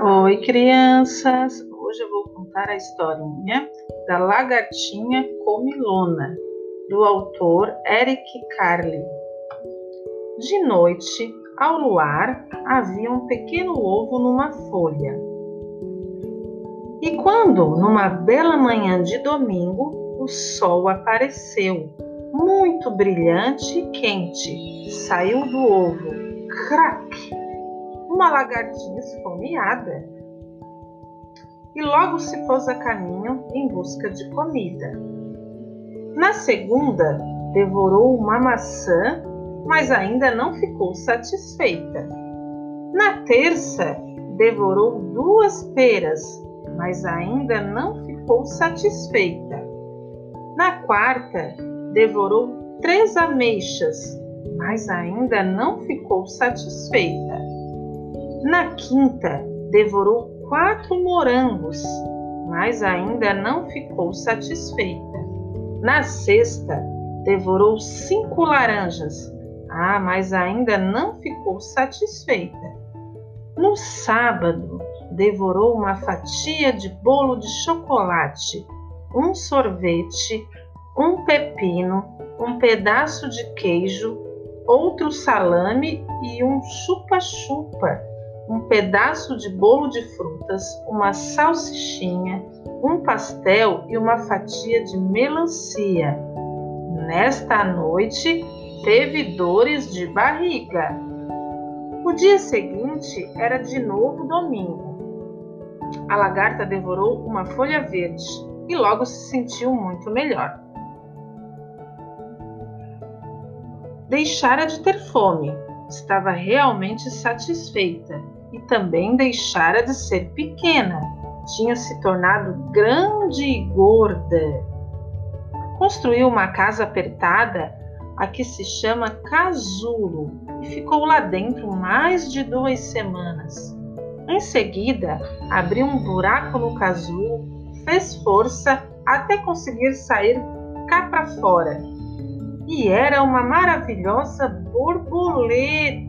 Oi, crianças! Hoje eu vou contar a historinha da Lagartinha Comilona, do autor Eric Carle. De noite, ao luar, havia um pequeno ovo numa folha. E quando, numa bela manhã de domingo, o sol apareceu, muito brilhante e quente, saiu do ovo. Crack! Uma lagartinha esfomeada. E logo se pôs a caminho em busca de comida. Na segunda, devorou uma maçã mas ainda não ficou satisfeita. Na terça, devorou duas peras, mas ainda não ficou satisfeita. Na quarta, devorou três ameixas, mas ainda não ficou satisfeita. Na quinta, devorou quatro morangos, mas ainda não ficou satisfeita. Na sexta, devorou cinco laranjas, ah, mas ainda não ficou satisfeita. No sábado, devorou uma fatia de bolo de chocolate, um sorvete, um pepino, um pedaço de queijo, outro salame e um chupa-chupa, um pedaço de bolo de frutas, uma salsichinha, um pastel e uma fatia de melancia. Nesta noite, teve dores de barriga. O dia seguinte era de novo domingo. A lagarta devorou uma folha verde e logo se sentiu muito melhor. Deixara de ter fome, estava realmente satisfeita e também deixara de ser pequena, tinha se tornado grande e gorda. Construiu uma casa apertada a que se chama casulo e ficou lá dentro mais de duas semanas. Em seguida, abriu um buraco no casulo, fez força até conseguir sair cá para fora. E era uma maravilhosa borboleta.